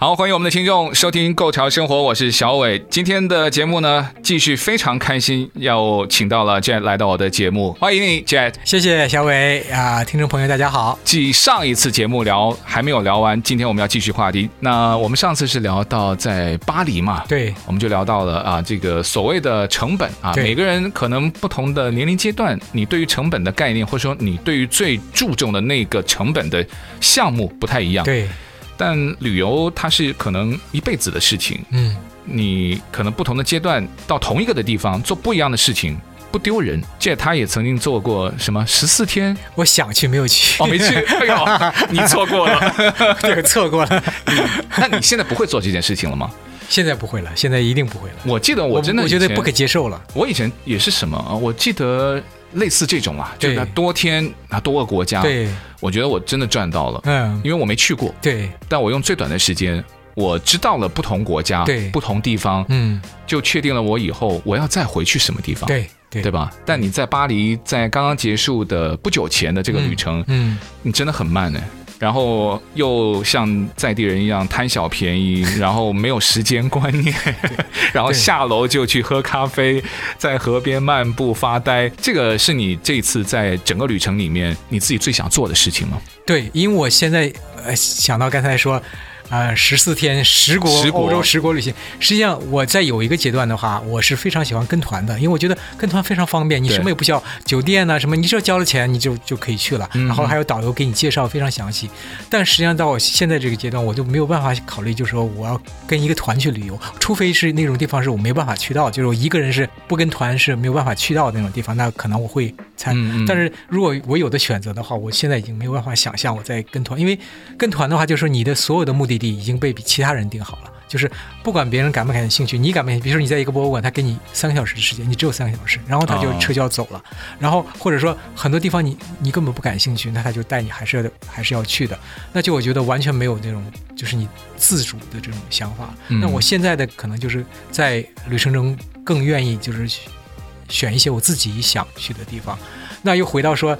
好，欢迎我们的听众收听《Go 潮生活》，我是小伟。今天的节目呢，继续非常开心，要请到了 Jet 来到我的节目，欢迎你，Jet。谢谢小伟啊，听众朋友大家好。继上一次节目聊还没有聊完，今天我们要继续话题。那我们上次是聊到在巴黎嘛？对，我们就聊到了啊，这个所谓的成本啊，每个人可能不同的年龄阶段，你对于成本的概念，或者说你对于最注重的那个成本的项目不太一样。对。但旅游它是可能一辈子的事情，嗯，你可能不同的阶段到同一个的地方做不一样的事情，不丢人。这他也曾经做过什么十四天，我想去没有去，哦，没去，哎呦，你错过了，对，错过了。那你现在不会做这件事情了吗？现在不会了，现在一定不会了。我记得我真的我，我觉得不可接受了。我以前也是什么啊？我记得。类似这种啊，就是多天啊，多个国家，对，我觉得我真的赚到了，嗯，因为我没去过，对，但我用最短的时间，我知道了不同国家，对，不同地方，嗯，就确定了我以后我要再回去什么地方，对，对，对吧？但你在巴黎，在刚刚结束的不久前的这个旅程，嗯，嗯，你真的很慢呢。然后又像在地人一样贪小便宜，然后没有时间观念，然后下楼就去喝咖啡，在河边漫步发呆。这个是你这次在整个旅程里面你自己最想做的事情吗？对，因为我现在呃想到刚才说。啊，十四天十国欧洲十国旅行，实际上我在有一个阶段的话，我是非常喜欢跟团的，因为我觉得跟团非常方便，你什么也不需要，酒店呐、啊、什么，你只要交了钱，你就就可以去了，然后还有导游给你介绍非常详细。但实际上到我现在这个阶段，我就没有办法考虑，就是说我要跟一个团去旅游，除非是那种地方是我没有办法去到，就是我一个人是不跟团是没有办法去到的那种地方，那可能我会参。但是如果我有的选择的话，我现在已经没有办法想象我在跟团，因为跟团的话，就是说你的所有的目的。地已经被比其他人定好了，就是不管别人感不感兴趣，你感不感兴趣？比如说你在一个博物馆，他给你三个小时的时间，你只有三个小时，然后他就车就要走了，然后或者说很多地方你你根本不感兴趣，那他就带你还是要还是要去的，那就我觉得完全没有那种就是你自主的这种想法。那我现在的可能就是在旅程中更愿意就是选一些我自己想去的地方。那又回到说。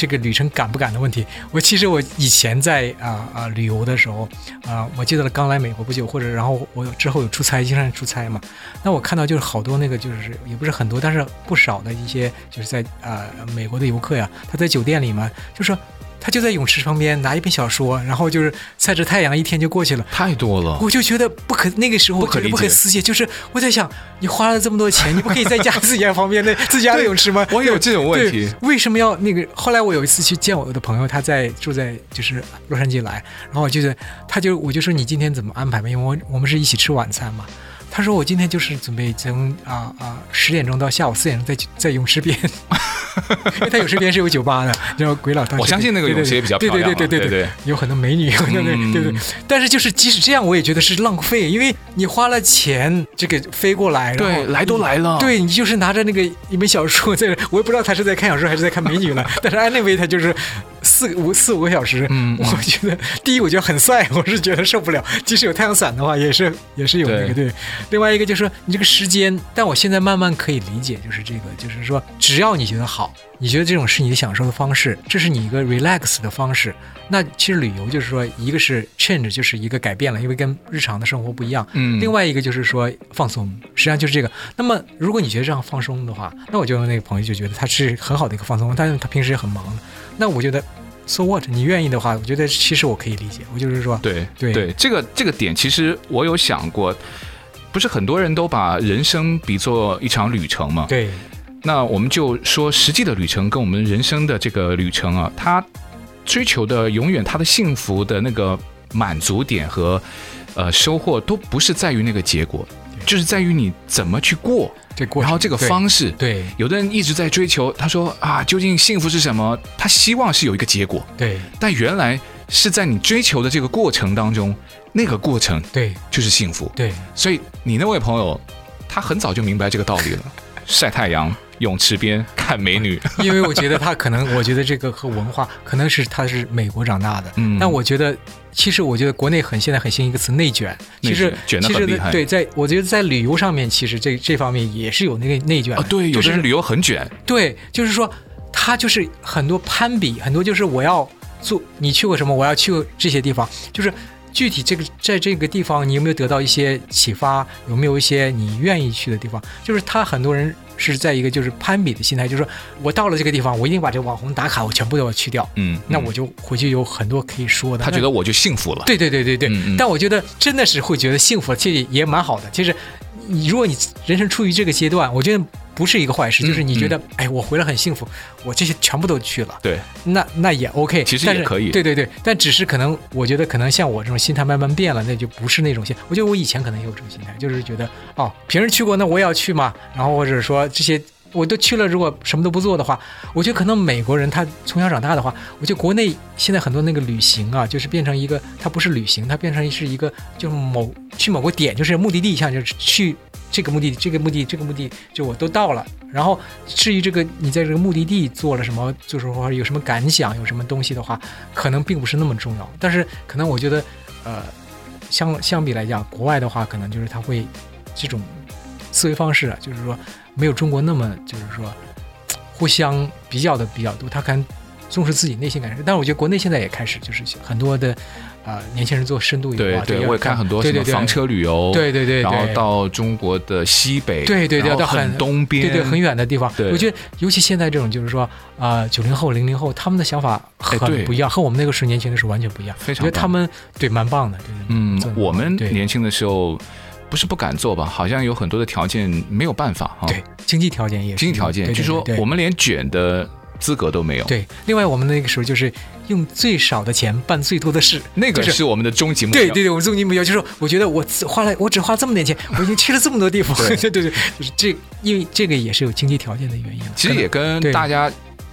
这个旅程敢不敢的问题，我其实我以前在啊啊、旅游的时候啊、我记得刚来美国不久，或者然后我之后有出差，经常出差嘛，那我看到就是好多那个就是也不是很多，但是不少的一些就是在啊、美国的游客呀，他在酒店里嘛，就说。他就在泳池旁边拿一本小说，然后就是晒着太阳，一天就过去了。太多了，我就觉得不可，那个时候我觉得不可思议。就是我在想，你花了这么多钱，你不可以在家自己家旁边的 自家的泳池吗？我有这种问题，为什么要那个？后来我有一次去见我的朋友，他在住在就是洛杉矶来，然后就是他就我就说你今天怎么安排嘛？因为我我们是一起吃晚餐嘛。他说我今天就是准备从啊啊十点钟到下午四点钟在在泳池边。因为他有身边是有酒吧的，叫鬼佬他。我相信那个泳池也比较漂亮，对对对对对对，有很多美女，对对对对。但是就是即使这样，我也觉得是浪费，因为你花了钱，这个飞过来，对，来都来了，对你就是拿着那个一本小说在，我也不知道他是在看小说还是在看美女呢。但是 anyway 他就是四五四五个小时，嗯，我觉得第一我觉得很帅，我是觉得受不了。即使有太阳伞的话，也是也是有那个对。另外一个就是说你这个时间，但我现在慢慢可以理解，就是这个，就是说只要你觉得好。你觉得这种是你的享受的方式，这是你一个 relax 的方式。那其实旅游就是说，一个是 change，就是一个改变了，因为跟日常的生活不一样。嗯。另外一个就是说放松，实际上就是这个。那么如果你觉得这样放松的话，那我就那个朋友就觉得他是很好的一个放松，但是他平时也很忙。那我觉得，so what？你愿意的话，我觉得其实我可以理解。我就是说，对对对，这个这个点其实我有想过，不是很多人都把人生比作一场旅程嘛？对。那我们就说，实际的旅程跟我们人生的这个旅程啊，他追求的永远他的幸福的那个满足点和呃收获，都不是在于那个结果，就是在于你怎么去过这过，然后这个方式。对，有的人一直在追求，他说啊，究竟幸福是什么？他希望是有一个结果。对，但原来是在你追求的这个过程当中，那个过程，对，就是幸福。对，所以你那位朋友。他很早就明白这个道理了，晒太阳。泳池边看美女，因为我觉得他可能，我觉得这个和文化可能是他是美国长大的，嗯，但我觉得其实我觉得国内很现在很兴一个词内卷，其实卷得很厉害，对，在我觉得在旅游上面，其实这这方面也是有那个内卷啊，对，有的人旅游很卷，对，就是说他就是很多攀比，很多就是我要做，你去过什么，我要去过这些地方，就是具体这个在这个地方你有没有得到一些启发，有没有一些你愿意去的地方，就是他很多人。是在一个就是攀比的心态，就是说我到了这个地方，我一定把这网红打卡我全部都要去掉，嗯，那我就回去有很多可以说的。他觉得我就幸福了。对对对对对。嗯嗯，但我觉得真的是会觉得幸福，其实也蛮好的。其实，你如果你人生处于这个阶段，我觉得。不是一个坏事，就是你觉得，哎，我回来很幸福，我这些全部都去了，对，那那也 OK，其实也可以，对对对，但只是可能，我觉得可能像我这种心态慢慢变了，那就不是那种心。我觉得我以前可能也有这种心态，就是觉得，哦，平时去过，那我也要去嘛。然后或者说这些我都去了，如果什么都不做的话，我觉得可能美国人他从小长大的话，我觉得国内现在很多那个旅行啊，就是变成一个，它不是旅行，它变成是一个，就是某去某个点，就是目的地，像就是去。这个目的，这个目的，这个目的，就我都到了。然后至于这个你在这个目的地做了什么，就是说有什么感想，有什么东西的话，可能并不是那么重要。但是可能我觉得，呃，相相比来讲，国外的话，可能就是他会这种思维方式啊，就是说没有中国那么就是说互相比较的比较多，他可能重视自己内心感受。但是我觉得国内现在也开始就是很多的。啊、呃，年轻人做深度游啊，对对，我也看很多什么房车旅游，对对对，然后到中国的西北，对对对，到很东边，对对，很远的地方。我觉得，尤其现在这种，就是说，啊、呃，九零后、零零后，他们的想法很不一样，和我们那个时候年轻的时候完全不一样。非常，我觉得他们对蛮棒的。对嗯，我们年轻的时候不是不敢做吧？好像有很多的条件没有办法啊。对，经济条件也是，经济条件，就是说我们连卷的。资格都没有。对，另外我们那个时候就是用最少的钱办最多的事，那个是我们的终极目标。对对对，我们终极目标就是，我觉得我花了，我只花这么点钱，我已经去了这么多地方。对 对对，就是这，因为这个也是有经济条件的原因。其实也跟大家。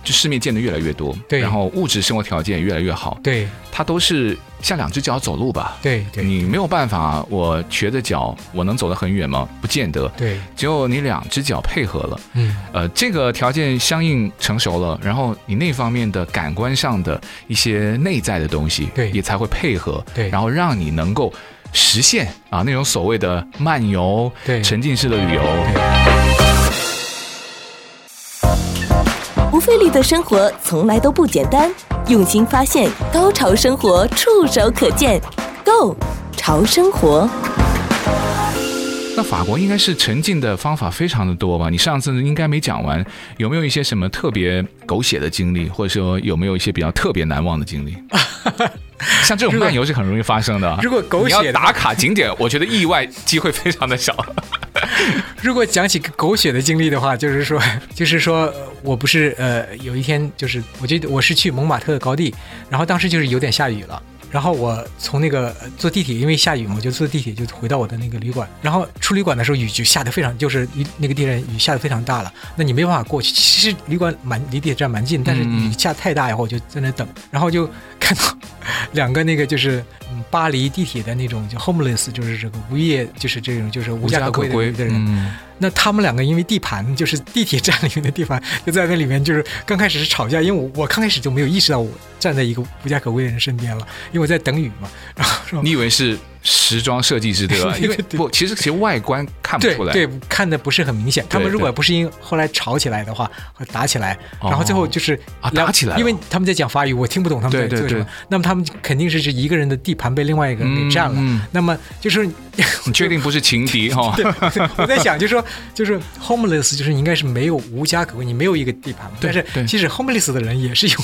就世面见的越来越多，对，然后物质生活条件也越来越好，对，它都是像两只脚走路吧，对，对，你没有办法，我瘸着脚，我能走得很远吗？不见得，对，只有你两只脚配合了，嗯，呃，这个条件相应成熟了，然后你那方面的感官上的一些内在的东西，对，也才会配合，对，然后让你能够实现啊那种所谓的漫游，对，沉浸式的旅游。不费力的生活从来都不简单，用心发现，高潮生活触手可见 Go 潮生活。那法国应该是沉浸的方法非常的多吧？你上次应该没讲完，有没有一些什么特别狗血的经历，或者说有没有一些比较特别难忘的经历？像这种漫游是很容易发生的。如果狗血你要打卡景点，我觉得意外机会非常的小。如果讲起狗血的经历的话，就是说，就是说我不是呃，有一天就是，我觉得我是去蒙马特的高地，然后当时就是有点下雨了。然后我从那个坐地铁，因为下雨嘛，我就坐地铁就回到我的那个旅馆。然后出旅馆的时候，雨就下得非常，就是那个地震雨下得非常大了。那你没办法过去。其实旅馆蛮离地铁站蛮近，但是雨下太大以后，我就在那等。然后就看到两个那个就是巴黎地铁的那种就 homeless，就是这个无业，就是这种就是无家可归的人。那他们两个因为地盘就是地铁站里面的地盘，就在那里面，就是刚开始是吵架，因为我我刚开始就没有意识到我站在一个无家可归的人身边了，因为我在等雨嘛。然后说你以为是时装设计师对吧？因为 不，其实其实外观看不出来，对，对看的不是很明显。他们如果不是因为后来吵起来的话，会打起来，然后最后就是啊打起来，因为他们在讲法语，我听不懂他们在做什么。那么他们肯定是是一个人的地盘被另外一个人给占了。那么就是 你确定不是情敌哈？我在想，就是说。就是 homeless，就是应该是没有无家可归，你没有一个地盘。但是其实 homeless 的人也是有，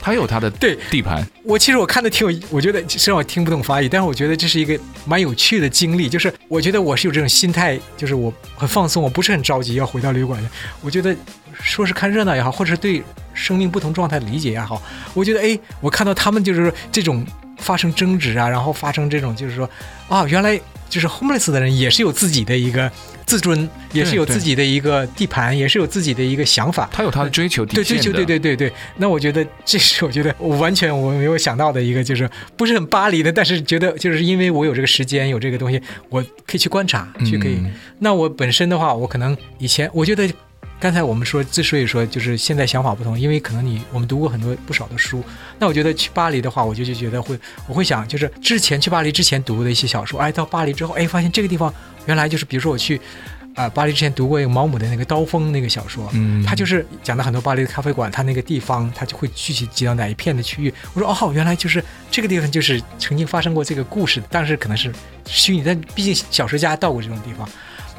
他有他的 对地盘。我其实我看的挺有，我觉得虽然我听不懂法语，但是我觉得这是一个蛮有趣的经历。就是我觉得我是有这种心态，就是我很放松，我不是很着急要回到旅馆的。我觉得说是看热闹也好，或者是对生命不同状态的理解也好，我觉得哎，我看到他们就是这种发生争执啊，然后发生这种就是说啊，原来。就是 homeless 的人也是有自己的一个自尊，也是有自己的一个地盘，也是有自己的一个想法。他有他的追求的。对，追求，对对对对。那我觉得这是我觉得我完全我没有想到的一个，就是不是很巴黎的，但是觉得就是因为我有这个时间，有这个东西，我可以去观察，去可以。嗯、那我本身的话，我可能以前我觉得。刚才我们说，之所以说就是现在想法不同，因为可能你我们读过很多不少的书。那我觉得去巴黎的话，我就就觉得会，我会想，就是之前去巴黎之前读的一些小说，哎，到巴黎之后，哎，发现这个地方原来就是，比如说我去，啊、呃，巴黎之前读过一个毛姆的那个《刀锋》那个小说，嗯，他就是讲的很多巴黎的咖啡馆，他那个地方，他就会具体挤到哪一片的区域。我说哦，原来就是这个地方，就是曾经发生过这个故事，但是可能是虚拟，但毕竟小说家到过这种地方。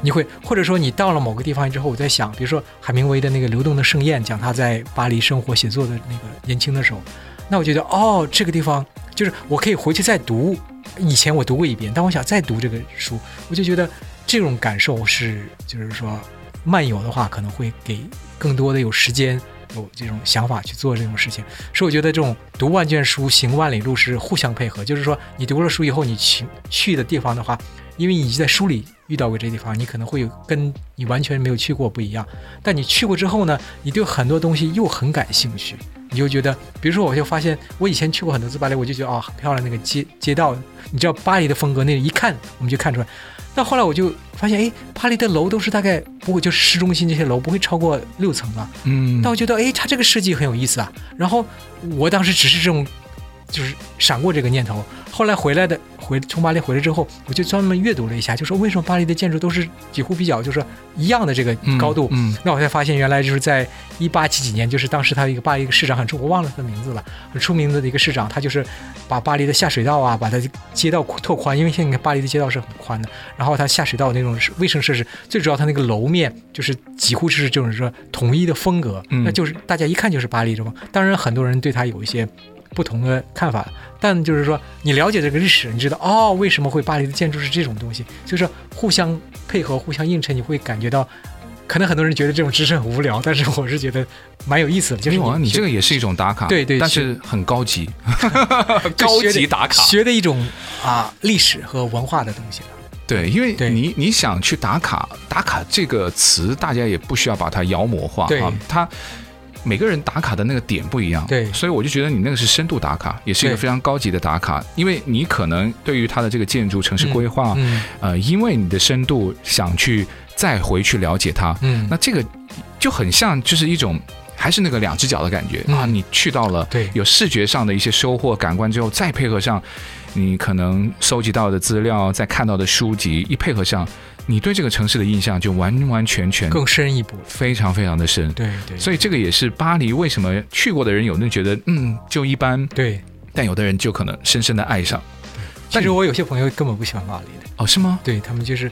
你会，或者说你到了某个地方之后，我在想，比如说海明威的那个《流动的盛宴》，讲他在巴黎生活写作的那个年轻的时候，那我觉得哦，这个地方就是我可以回去再读，以前我读过一遍，但我想再读这个书，我就觉得这种感受是，就是说漫游的话可能会给更多的有时间有这种想法去做这种事情，所以我觉得这种读万卷书行万里路是互相配合，就是说你读了书以后，你去去的地方的话。因为你在书里遇到过这地方，你可能会有跟你完全没有去过不一样。但你去过之后呢，你对很多东西又很感兴趣，你就觉得，比如说，我就发现我以前去过很多次巴黎，我就觉得啊、哦，很漂亮那个街街道，你知道巴黎的风格，那一看我们就看出来。但后来我就发现，哎，巴黎的楼都是大概不会，就是市中心这些楼不会超过六层了。嗯。但我觉得，哎，它这个设计很有意思啊。然后我当时只是这种。就是闪过这个念头，后来回来的回从巴黎回来之后，我就专门阅读了一下，就说为什么巴黎的建筑都是几乎比较就是一样的这个高度？嗯，嗯，那我才发现原来就是在一八几几年，就是当时他一个巴黎一个市长很出，我忘了他的名字了，很出名的一个市长，他就是把巴黎的下水道啊，把它街道拓宽，因为现在你看巴黎的街道是很宽的，然后它下水道那种卫生设施，最主要它那个楼面就是几乎是这种说统一的风格，嗯，那就是大家一看就是巴黎这种。当然很多人对他有一些。不同的看法，但就是说，你了解这个历史，你知道哦，为什么会巴黎的建筑是这种东西？就是互相配合、互相映衬，你会感觉到，可能很多人觉得这种知识很无聊，但是我是觉得蛮有意思的。就是你，你这个也是一种打卡，对对，但是很高级，高级打卡，学的一种啊历史和文化的东西了。对，因为你你想去打卡，打卡这个词，大家也不需要把它妖魔化啊，它。每个人打卡的那个点不一样，对，所以我就觉得你那个是深度打卡，也是一个非常高级的打卡，因为你可能对于它的这个建筑城市规划，嗯，嗯。呃，因为你的深度想去再回去了解它，嗯，那这个就很像就是一种还是那个两只脚的感觉、嗯、啊，你去到了，对，有视觉上的一些收获感官之后，再配合上你可能收集到的资料，再看到的书籍一配合上。你对这个城市的印象就完完全全更深一步，非常非常的深。对对，所以这个也是巴黎为什么去过的人有那觉得嗯就一般，对，但有的人就可能深深的爱上。其实我有些朋友根本不喜欢巴黎的哦，是吗？对他们就是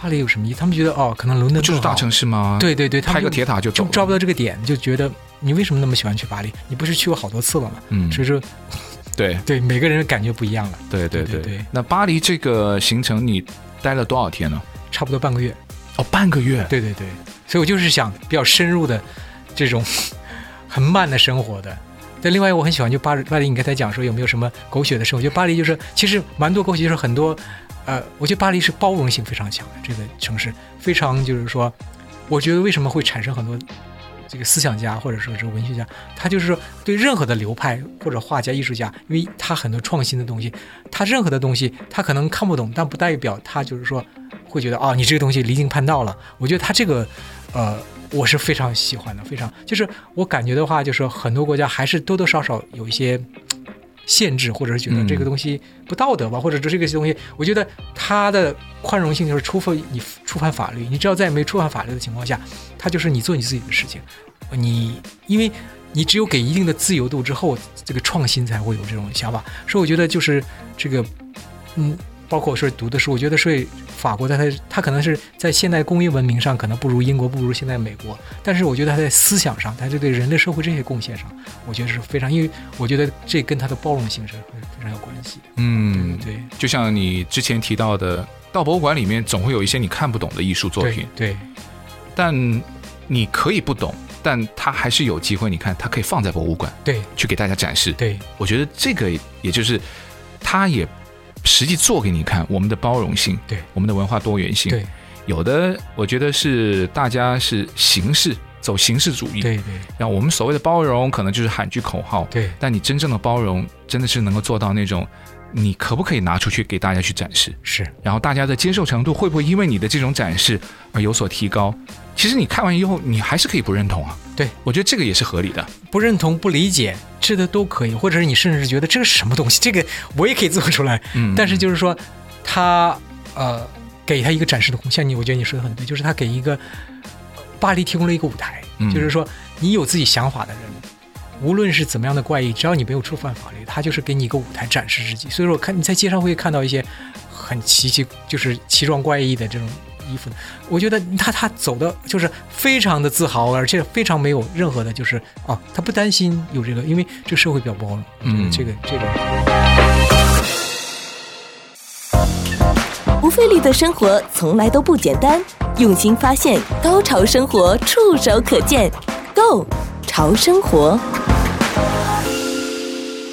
巴黎有什么意思？他们觉得哦，可能伦敦就是大城市吗？对对对，他拍个铁塔就走，就抓不到这个点，就觉得你为什么那么喜欢去巴黎？你不是去过好多次了吗？嗯，所以说，对 对，每个人的感觉不一样了。对对对对，那巴黎这个行程你待了多少天呢？差不多半个月，哦，半个月，对对对，所以我就是想比较深入的这种 很慢的生活的。但另外我很喜欢就巴黎，巴黎你刚才讲说有没有什么狗血的生活？就巴黎就是其实蛮多狗血，就是很多呃，我觉得巴黎是包容性非常强的这个城市，非常就是说，我觉得为什么会产生很多这个思想家或者说是文学家，他就是说对任何的流派或者画家、艺术家，因为他很多创新的东西，他任何的东西他可能看不懂，但不代表他就是说。会觉得啊、你这个东西离经叛道了。我觉得他这个，呃，我是非常喜欢的，非常就是我感觉的话，就是很多国家还是多多少少有一些限制，或者是觉得这个东西不道德吧，嗯、或者这个东西，我觉得它的宽容性就是，触犯你触犯法律，你只要在没触犯法律的情况下，它就是你做你自己的事情。你因为你只有给一定的自由度之后，这个创新才会有这种想法。所以我觉得就是这个，嗯。包括我说读的书，我觉得是法国在它它可能是在现代工业文明上可能不如英国，不如现在美国，但是我觉得它在思想上，它就对人类社会这些贡献上，我觉得是非常，因为我觉得这跟它的包容性是非常有关系。嗯，对，对，就像你之前提到的，到博物馆里面总会有一些你看不懂的艺术作品，对，对，但你可以不懂，但它还是有机会，你看它可以放在博物馆，对，去给大家展示。对，我觉得这个也就是它也。实际做给你看我们的包容性，对我们的文化多元性。对，有的我觉得是大家是形式走形式主义，对对。然后我们所谓的包容，可能就是喊句口号，对。但你真正的包容，真的是能够做到那种，你可不可以拿出去给大家去展示？是。然后大家的接受程度会不会因为你的这种展示而有所提高？其实你看完以后，你还是可以不认同啊。对，我觉得这个也是合理的。不认同、不理解，这个都可以，或者是你甚至觉得这个是什么东西，这个我也可以做出来。嗯。但是就是说，他呃，给他一个展示的空间。像你，我觉得你说的很对，就是他给一个巴黎提供了一个舞台，嗯、就是说你有自己想法的人，无论是怎么样的怪异，只要你没有触犯法律，他就是给你一个舞台展示自己。所以说，我看你在街上会看到一些很奇奇，就是奇装怪异的这种。衣服的，我觉得他他走的就是非常的自豪，而且非常没有任何的，就是哦，他不担心有这个，因为这个社会比较包容。嗯，这个这个。不费力的生活从来都不简单，用心发现，高潮生活触手可见，Go 潮生活。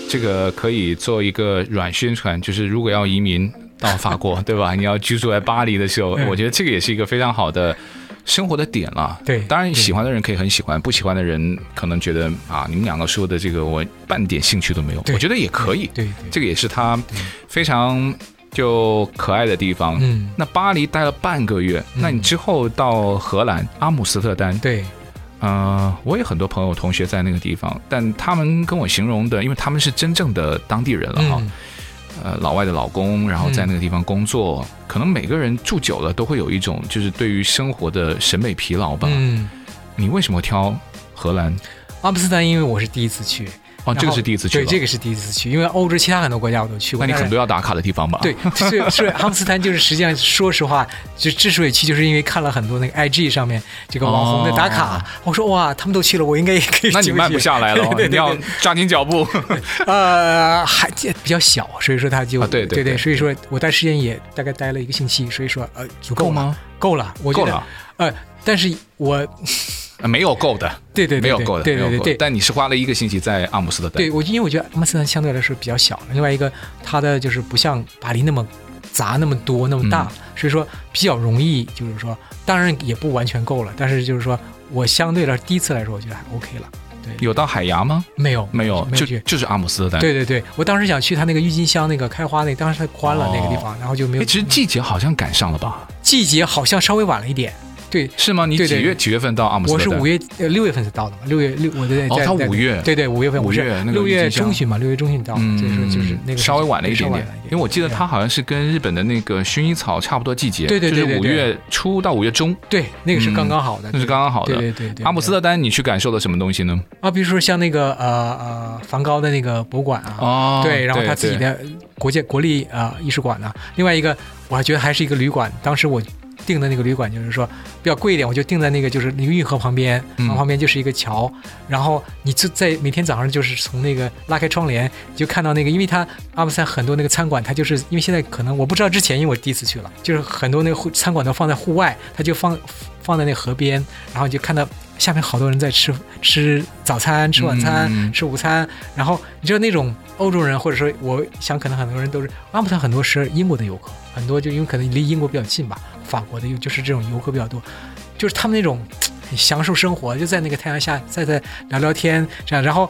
这个可以做一个软宣传，就是如果要移民。到法国 对吧？你要居住在巴黎的时候，我觉得这个也是一个非常好的生活的点了。对，当然喜欢的人可以很喜欢，不喜欢的人可能觉得啊，你们两个说的这个我半点兴趣都没有。我觉得也可以。对，这个也是他非常就可爱的地方。嗯，那巴黎待了半个月，那你之后到荷兰阿姆斯特丹。对，呃，我有很多朋友同学在那个地方，但他们跟我形容的，因为他们是真正的当地人了哈。呃，老外的老公，然后在那个地方工作，嗯、可能每个人住久了都会有一种，就是对于生活的审美疲劳吧。嗯，你为什么挑荷兰？阿姆斯特丹，因为我是第一次去。哦，这个是第一次去。对，这个是第一次去，因为欧洲其他很多国家我都去过。那你很多要打卡的地方吧？对，是是阿姆斯特丹，就是实际上说实话，就之所以去，就是因为看了很多那个 IG 上面这个网红的打卡，哦、我说哇，他们都去了，我应该也可以。那你慢不下来了，对对对对，你要抓紧脚步。呃，还比较小，所以说他就、啊、对对对，对，所以说我待时间也大概待了一个星期，所以说呃，足够吗？够了，我觉得够了。呃，但是我。没有够的，对对，对，对，没有够的，对对对，对。但你是花了一个星期在阿姆斯特丹。对，我因为我觉得阿姆斯特丹相对来说比较小，另外一个它的就是不像巴黎那么杂那么多那么大，嗯，所以说比较容易，就是说当然也不完全够了，但是就是说我相对来说第一次来说我觉得还 OK 了。对，有到海牙吗？没有，没有，没有就就是阿姆斯特丹。对对对，我当时想去他那个郁金香那个开花那个，当时太宽了那个地方，哦，然后就没有。其实季节好像赶上了吧？季节好像稍微晚了一点。对，是吗？你几月对对对几月份到阿姆斯特丹？我是五月呃六月份才到的嘛，六月六我在在哦，他五月对对五月份五月那个六月中旬嘛，六月中旬到，嗯，就是就是那个稍微晚了一点点，因为我记得他好像是跟日本的那个薰衣草差不多季节，对对对，就是五月初到五月中，对，那个是刚刚好的，那是刚刚好的，对对对。阿姆斯特丹，你去感受了什么东西呢？啊，比如说像那个呃呃梵高的那个博物馆啊，哦，对，然后他自己的国建国立啊艺术馆呢，另外一个我还觉得还是一个旅馆，当时我。订的那个旅馆就是说比较贵一点，我就订在那个就是那个运河旁边，然后旁边就是一个桥，嗯、然后你就在每天早上就是从那个拉开窗帘就看到那个，因为它阿姆斯特丹很多那个餐馆，它就是因为现在可能我不知道之前，因为我第一次去了，就是很多那个餐馆都放在户外，它就放放在那河边，然后就看到下面好多人在吃吃早餐、吃晚餐、嗯、吃午餐，然后你知道那种欧洲人或者说我想可能很多人都是阿姆斯特丹很多是英国的游客，很多就因为可能离英国比较近吧。法国的，又就是这种游客比较多，就是他们那种享受生活，就在那个太阳下在在聊聊天这样。然后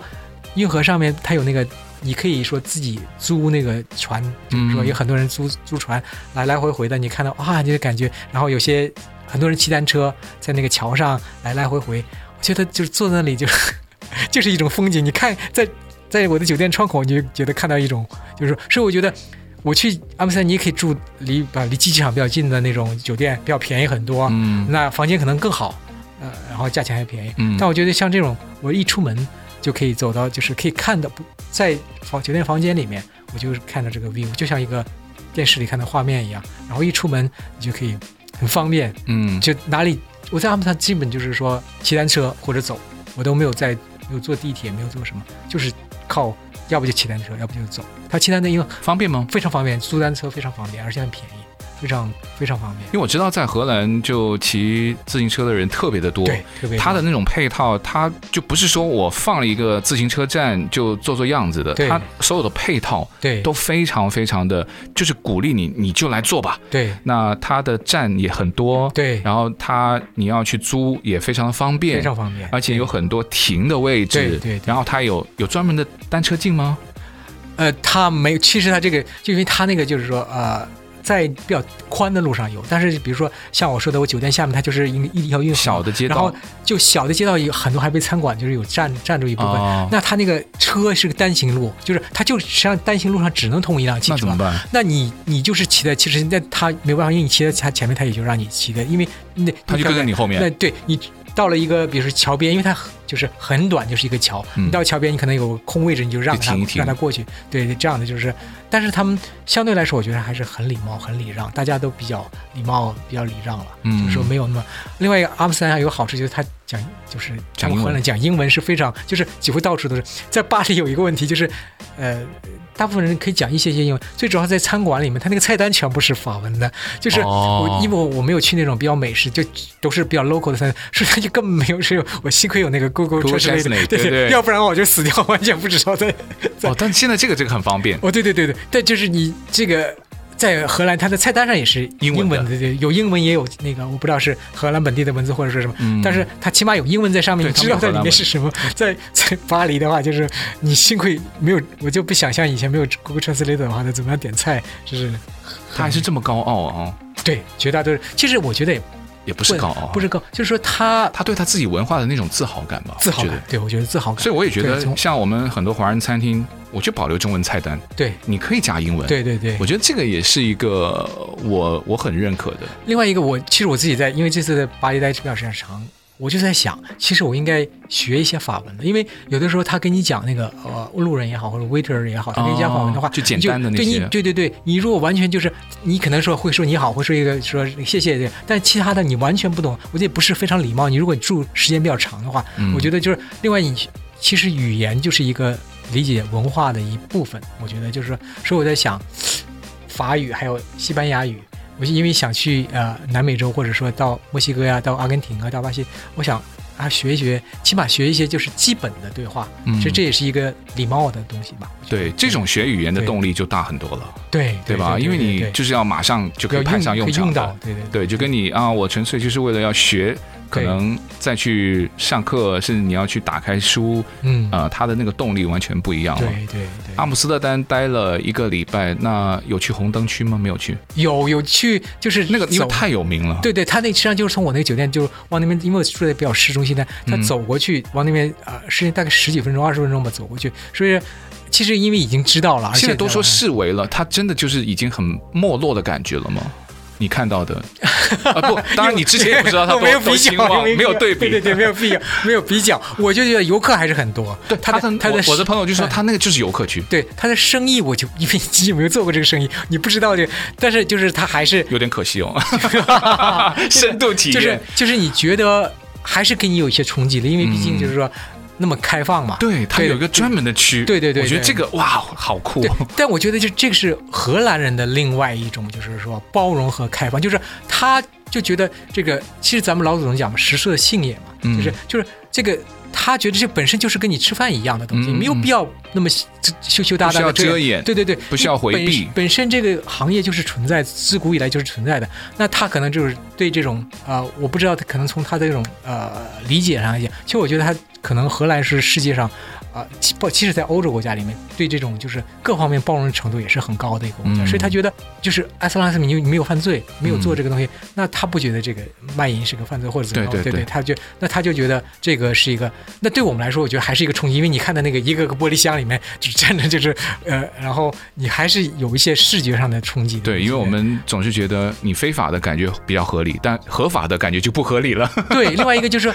运河上面它有那个，你可以说自己租那个船，就是说有很多人租租船来来回回的，你看到啊，你就感觉。然后有些很多人骑单车在那个桥上来来回回，我觉得就是坐在那里就 就是一种风景。你看在在我的酒店窗口，你就觉得看到一种，就是说，所以我觉得。我去阿姆斯特丹，你也可以住离把离机场比较近的那种酒店，比较便宜很多。嗯，那房间可能更好，呃，然后价钱还便宜。嗯，但我觉得像这种，我一出门就可以走到，就是可以看到不在房酒店房间里面，我就是看到这个 view，就像一个电视里看的画面一样。然后一出门你就可以很方便。嗯，就哪里我在阿姆斯特丹基本就是说骑单车或者走，我都没有在没有坐地铁，没有坐什么，就是靠。要不就骑单车，要不就走。他骑单车因为方便吗？非常方便，租单车非常方便，而且很便宜。非常非常方便。因为我知道在荷兰就骑自行车的人特别的多，对，特别多。他的那种配套，他就不是说我放了一个自行车站就做做样子的，他所有的配套对都非常非常的，就是鼓励你你就来做吧。对，那他的站也很多，对，然后他你要去租也非常的方便，非常方便，而且有很多停的位置，对，对，然后他有有专门的单车径吗？呃，他没有，其实他这个就因为他那个就是说呃。在比较宽的路上有，但是比如说像我说的，我酒店下面它就是一一条运河，小的街道，然后就小的街道有很多还被餐馆，就是有占占住一部分。哦、那它那个车是个单行路，就是它就实际上单行路上只能通一辆汽车。那怎么办？那你你就是骑在，其实那他没办法，因为你骑在他前面，他也就让你骑的，因为那他就跟在你后面。那对你到了一个，比如说桥边，因为它就是很短，就是一个桥。嗯、你到桥边，你可能有空位置，你就让他让他过去。对，这样的就是。但是他们相对来说，我觉得还是很礼貌、很礼让，大家都比较礼貌、比较礼让了。嗯，就是说没有那么。另外一个阿姆斯特丹有个好处，就是他讲就是讲英文，讲英文是非常，就是几乎到处都是。在巴黎有一个问题，就是呃，大部分人可以讲一些些英文，最主要在餐馆里面，他那个菜单全部是法文的，就是我、哦、因为我我没有去那种比较美式，就都是比较 local 的餐厅，所以他就根本没有是有。我幸亏有那个 Google Translate，对对，要不然我就死掉，完全不知道在。在哦，但现在这个这个很方便。哦，对对对对。但就是你这个在荷兰，它的菜单上也是英文的，对对，有英文也有那个，我不知道是荷兰本地的文字或者是什么，嗯、但是它起码有英文在上面，你知道在里面是什么。在在巴黎的话，就是你幸亏没有，我就不想象以前没有 Google Translate 的话，那怎么样点菜？就是他还是这么高傲啊？对，绝大多数其实我觉得也。也不是高傲，不是高，就是说他他对他自己文化的那种自豪感吧，自豪感，对，我觉得自豪感。所以我也觉得，像我们很多华人餐厅，我就保留中文菜单，对，你可以加英文，对对对，我觉得这个也是一个我我很认可的。另外一个，我其实我自己在，因为这次在巴黎待比较时间长。我就在想，其实我应该学一些法文的，因为有的时候他跟你讲那个呃路人也好，或者 waiter 也好，他跟你讲法文的话，就简单的那些，对你对对对，你如果完全就是你可能说会说你好，会说一个说谢谢对，但其他的你完全不懂，我觉得不是非常礼貌。你如果住时间比较长的话，我觉得就是另外你其实语言就是一个理解文化的一部分，我觉得就是说，所以我在想法语还有西班牙语。我因为想去呃南美洲，或者说到墨西哥呀，到阿根廷啊，到巴西，我想啊学一学，起码学一些就是基本的对话，嗯，其实这也是一个礼貌的东西吧。对，这种学语言的动力就大很多了。对，对吧？因为你就是要马上就可以派上用场的。对对对，就跟你啊，我纯粹就是为了要学。可能再去上课，甚至你要去打开书，嗯，呃，他的那个动力完全不一样了。对对对。阿姆斯特丹待了一个礼拜，那有去红灯区吗？没有去。有有去，就是那个因为太有名了。对对，他那实际上就是从我那个酒店就往那边，因为我住在比较市中心的，他走过去往那边啊，时间大概十几分钟、二十分钟吧，走过去。所以其实因为已经知道了，而且现在都说式微了，他真的就是已经很没落的感觉了吗？你看到的啊不，当然你之前也不知道他多没有比较，没有对比，对对对，没有比较，没有比较。我就觉得游客还是很多。对，他的他的我的朋友就说他那个就是游客区。对，他的生意我就因为你有没有做过这个生意，你不知道的。但是就是他还是有点可惜哦，深度体验就是就是你觉得还是给你有一些冲击的，因为毕竟就是说。那么开放嘛？对，它有一个专门的区。对对对，我觉得这个哇，好酷。但我觉得就这个是荷兰人的另外一种，就是说包容和开放，就是他就觉得这个，其实咱们老祖宗讲嘛，食色性也嘛，就是就是这个。他觉得这本身就是跟你吃饭一样的东西，没有必要那么羞羞答答的遮掩。对对对，不需要回避。本，本身这个行业就是存在，自古以来就是存在的。那他可能就是对这种啊、呃，我不知道，他可能从他的这种呃理解上来讲，其实我觉得他可能荷兰是世界上。啊，不，其实，在欧洲国家里面，对这种就是各方面包容程度也是很高的一个国家，嗯、所以他觉得，就是艾斯拉斯米你没有犯罪，没有做这个东西，嗯、那他不觉得这个卖淫是个犯罪或者怎么样，对对，对，对，对他就那他就觉得这个是一个，那对我们来说，我觉得还是一个冲击，因为你看的那个一个个玻璃箱里面就站着，就是呃，然后你还是有一些视觉上的冲击的。对，因为我们总是觉得你非法的感觉比较合理，但合法的感觉就不合理了。对，另外一个就是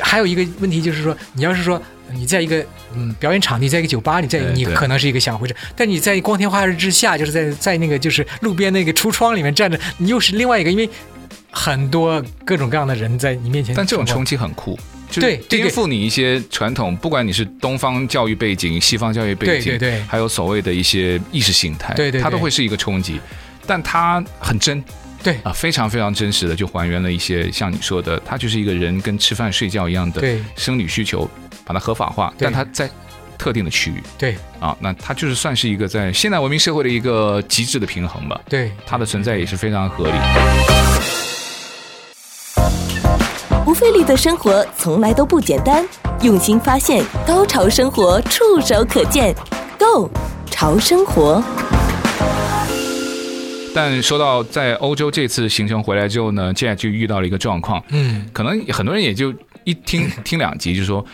还有一个问题就是说，你要是说。你在一个嗯表演场地，在一个酒吧里，在你可能是一个想回事，但你在光天化日之下，就是在在那个就是路边那个橱窗里面站着，你又是另外一个，因为很多各种各样的人在你面前。但这种冲击很酷，对，颠覆你一些传统，不管你是东方教育背景、西方教育背景，对对对，还有所谓的一些意识形态，对对，它都会是一个冲击。但它很真。对啊，非常非常真实的，就还原了一些像你说的，它就是一个人跟吃饭睡觉一样的生理需求，把它合法化，但它在特定的区域。对啊，那它就是算是一个在现代文明社会的一个极致的平衡吧。对，它的存在也是非常合理。不费力的生活从来都不简单，用心发现，高潮生活触手可见，Go 潮生活。但说到在欧洲这次行程回来之后呢现在就遇到了一个状况，嗯，可能很多人也就一听 听两集就说，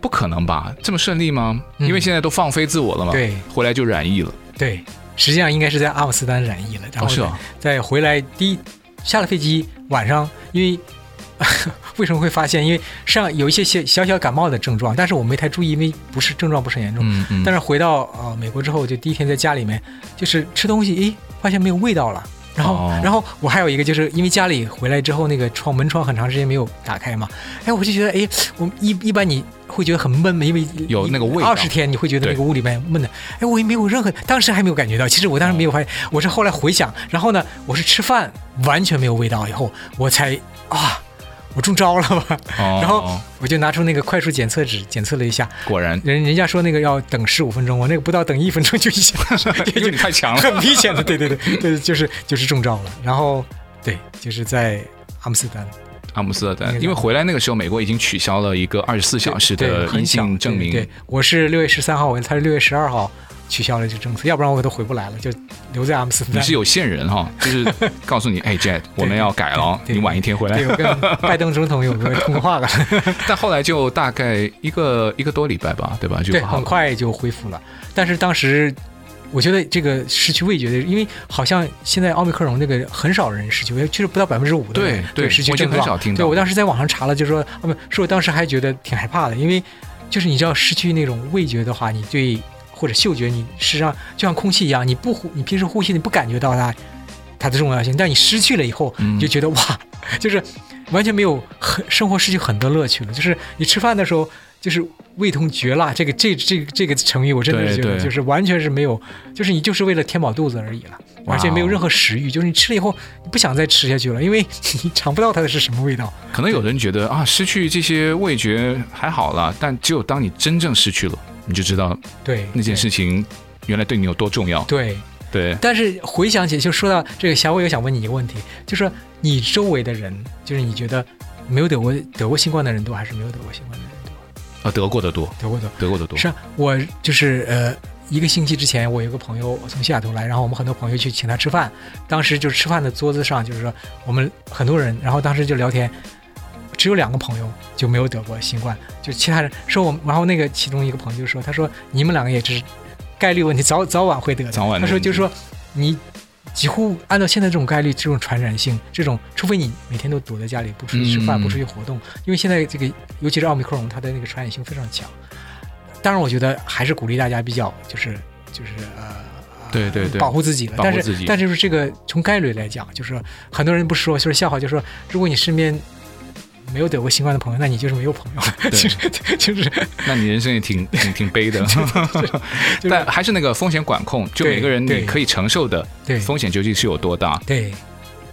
不可能吧，这么顺利吗？因为现在都放飞自我了嘛，对，回来就染疫了，对，实际上应该是在阿姆斯特丹染疫了，然后是在回来第一下了飞机晚上，因为 为什么会发现？因为上有一些小小小感冒的症状，但是我没太注意，因为不是症状不是很严重，嗯嗯，但是回到呃美国之后，就第一天在家里面就是吃东西，诶。发现没有味道了，然后，哦、然后我还有一个，就是因为家里回来之后，那个窗门窗很长时间没有打开嘛，哎，我就觉得，哎，我一一般你会觉得很闷嘛，因为有那个味道，二十天你会觉得那个屋里面闷的，哎，我也没有任何，当时还没有感觉到，其实我当时没有发现，哦、我是后来回想，然后呢，我是吃饭完全没有味道以后，我才啊。我中招了吧？哦、然后我就拿出那个快速检测纸检测了一下，果然。人人家说那个要等十五分钟，我那个不到等一分钟就一下，因为你太强了，很明显的，对对对对，就是就是中招了。然后对，就是在阿姆斯特丹，阿姆斯特丹，因为回来那个时候美国已经取消了一个二十四小时的阴性证明。对，我是六月十三号，我他是六月十二号。取消了这个政策，要不然我都回不来了，就留在阿姆斯特丹。你是有线人哈，就是 告诉你，哎，Jet，我们要改了，你晚一天回来。对，我跟 拜登总统有个通话了。但后来就大概一个一个多礼拜吧，对吧？就对，很快就恢复了。但是当时我觉得这个失去味觉的，因为好像现在奥密克戎那个很少人失去，其实不到百分之五的对对失去症状。很少听到。对，我当时在网上查了，就是说，啊不，是我当时还觉得挺害怕的，因为就是你知道失去那种味觉的话，你对。或者嗅觉，你实际上就像空气一样，你不呼，你平时呼吸你不感觉到它它的重要性，但你失去了以后，你就觉得哇，就是完全没有很生活失去很多乐趣了。就是你吃饭的时候，就是味同嚼蜡，这个这这个、这个成语我真的是觉得就是完全是没有，就是你就是为了填饱肚子而已了，而且没有任何食欲，就是你吃了以后你不想再吃下去了，因为你尝不到它的是什么味道。可能有人觉得啊，失去这些味觉还好了，但只有当你真正失去了。你就知道，对那件事情原来对你有多重要。对对，但是回想起，就说到这个，小伟，我想问你一个问题，就是说你周围的人，就是你觉得没有得过得过新冠的人多，还是没有得过新冠的人多？啊，得过的多，得过的得过的多。是啊，我就是呃，一个星期之前，我有个朋友从西雅图来，然后我们很多朋友去请他吃饭，当时就吃饭的桌子上，就是说我们很多人，然后当时就聊天。只有两个朋友就没有得过新冠，就其他人说我们，然后那个其中一个朋友就说，他说你们两个也只是概率问题，早早晚会得的。早晚。他说就是说你几乎按照现在这种概率，这种传染性，这种除非你每天都躲在家里不出去吃饭，不出去活动，因为现在这个尤其是奥密克戎，它的那个传染性非常强。当然，我觉得还是鼓励大家比较就是就是呃，对对对，保护自己了。但是但就是这个从概率来讲，就是很多人不说就是笑话，就是说如果你身边。没有得过新冠的朋友，那你就是没有朋友。其实 就是，那你人生也挺挺挺悲的。但还是那个风险管控，就每个人你可以承受的风险究竟是有多大？对。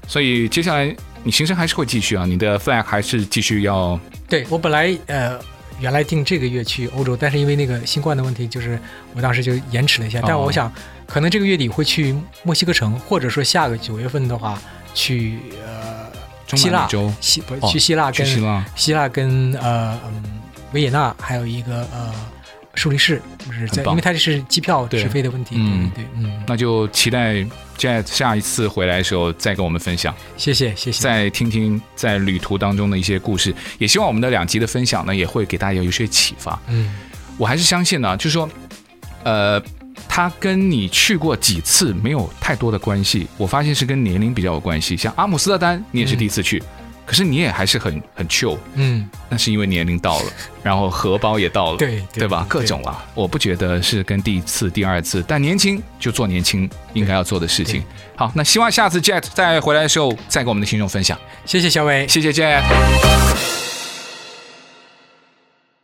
所以接下来你行程还是会继续啊，你的 flag 还是继续要。对，我本来呃原来定这个月去欧洲，但是因为那个新冠的问题，就是我当时就延迟了一下。但我想可能这个月底会去墨西哥城，或者说下个九月份的话去呃。希腊，希不去希腊跟希腊，希腊跟呃嗯维也纳还有一个呃苏黎世，就是在，因为它这是机票直飞的问题。嗯对，嗯，那就期待 Jet 下一次回来的时候再跟我们分享。谢谢谢谢。再听听在旅途当中的一些故事，也希望我们的两集的分享呢，也会给大家有一些启发。嗯，我还是相信呢，就是说，呃。他跟你去过几次没有太多的关系，我发现是跟年龄比较有关系。像阿姆斯特丹，你也是第一次去，嗯、可是你也还是很很 chill，嗯，那是因为年龄到了，然后荷包也到了，对对吧？各种啊，我不觉得是跟第一次、第二次，但年轻就做年轻应该要做的事情。好，那希望下次 Jet 再回来的时候再跟我们的听众分享。谢谢小伟，谢谢 Jet。